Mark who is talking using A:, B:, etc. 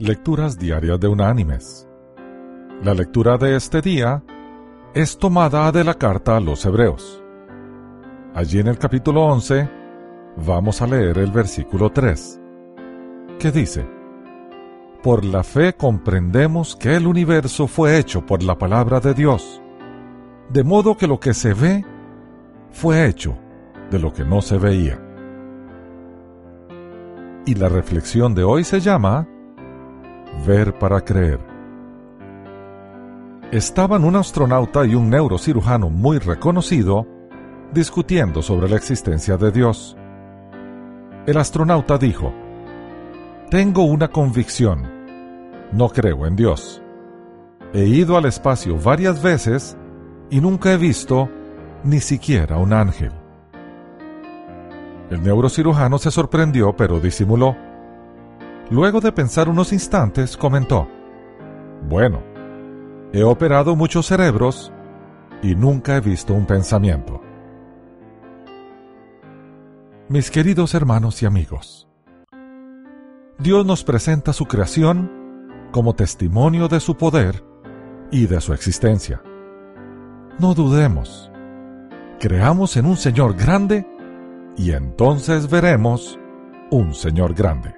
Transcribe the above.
A: Lecturas Diarias de Unánimes. La lectura de este día es tomada de la carta a los Hebreos. Allí en el capítulo 11 vamos a leer el versículo 3, que dice, Por la fe comprendemos que el universo fue hecho por la palabra de Dios, de modo que lo que se ve fue hecho de lo que no se veía. Y la reflexión de hoy se llama Ver para creer. Estaban un astronauta y un neurocirujano muy reconocido discutiendo sobre la existencia de Dios. El astronauta dijo, Tengo una convicción. No creo en Dios. He ido al espacio varias veces y nunca he visto ni siquiera un ángel. El neurocirujano se sorprendió pero disimuló. Luego de pensar unos instantes, comentó, Bueno, he operado muchos cerebros y nunca he visto un pensamiento. Mis queridos hermanos y amigos, Dios nos presenta su creación como testimonio de su poder y de su existencia. No dudemos, creamos en un Señor grande y entonces veremos un Señor grande.